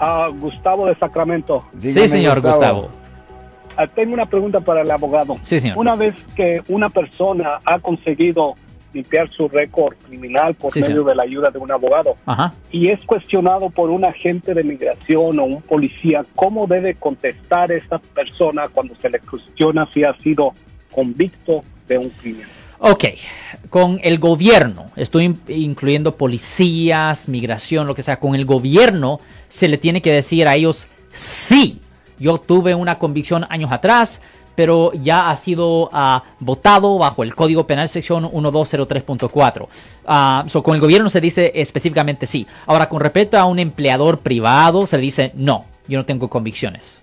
Ah, Gustavo de Sacramento. sí, señor Gustavo. Ah, tengo una pregunta para el abogado. Sí, señor. Una vez que una persona ha conseguido limpiar su récord criminal por Sí, medio señor. de la ayuda de un abogado Ajá. y es cuestionado por un agente de migración o un policía, ¿cómo debe contestar esa persona cuando se le cuestiona si ha sido convicto de un crimen? Ok, con el gobierno, estoy in- incluyendo policías, migración, lo que sea, con el gobierno se le tiene que decir a ellos, sí, yo tuve una convicción años atrás, pero ya ha sido ah, votado bajo el Código Penal sección 1203.4. Ah, so, con el gobierno se dice específicamente sí. Ahora, con respecto a un empleador privado, se le dice no, yo no tengo convicciones.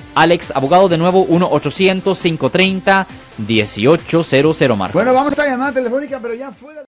Alex, abogado de nuevo, 1-800-530-1800, Marco. Bueno, vamos a esta llamada telefónica, pero ya fuera.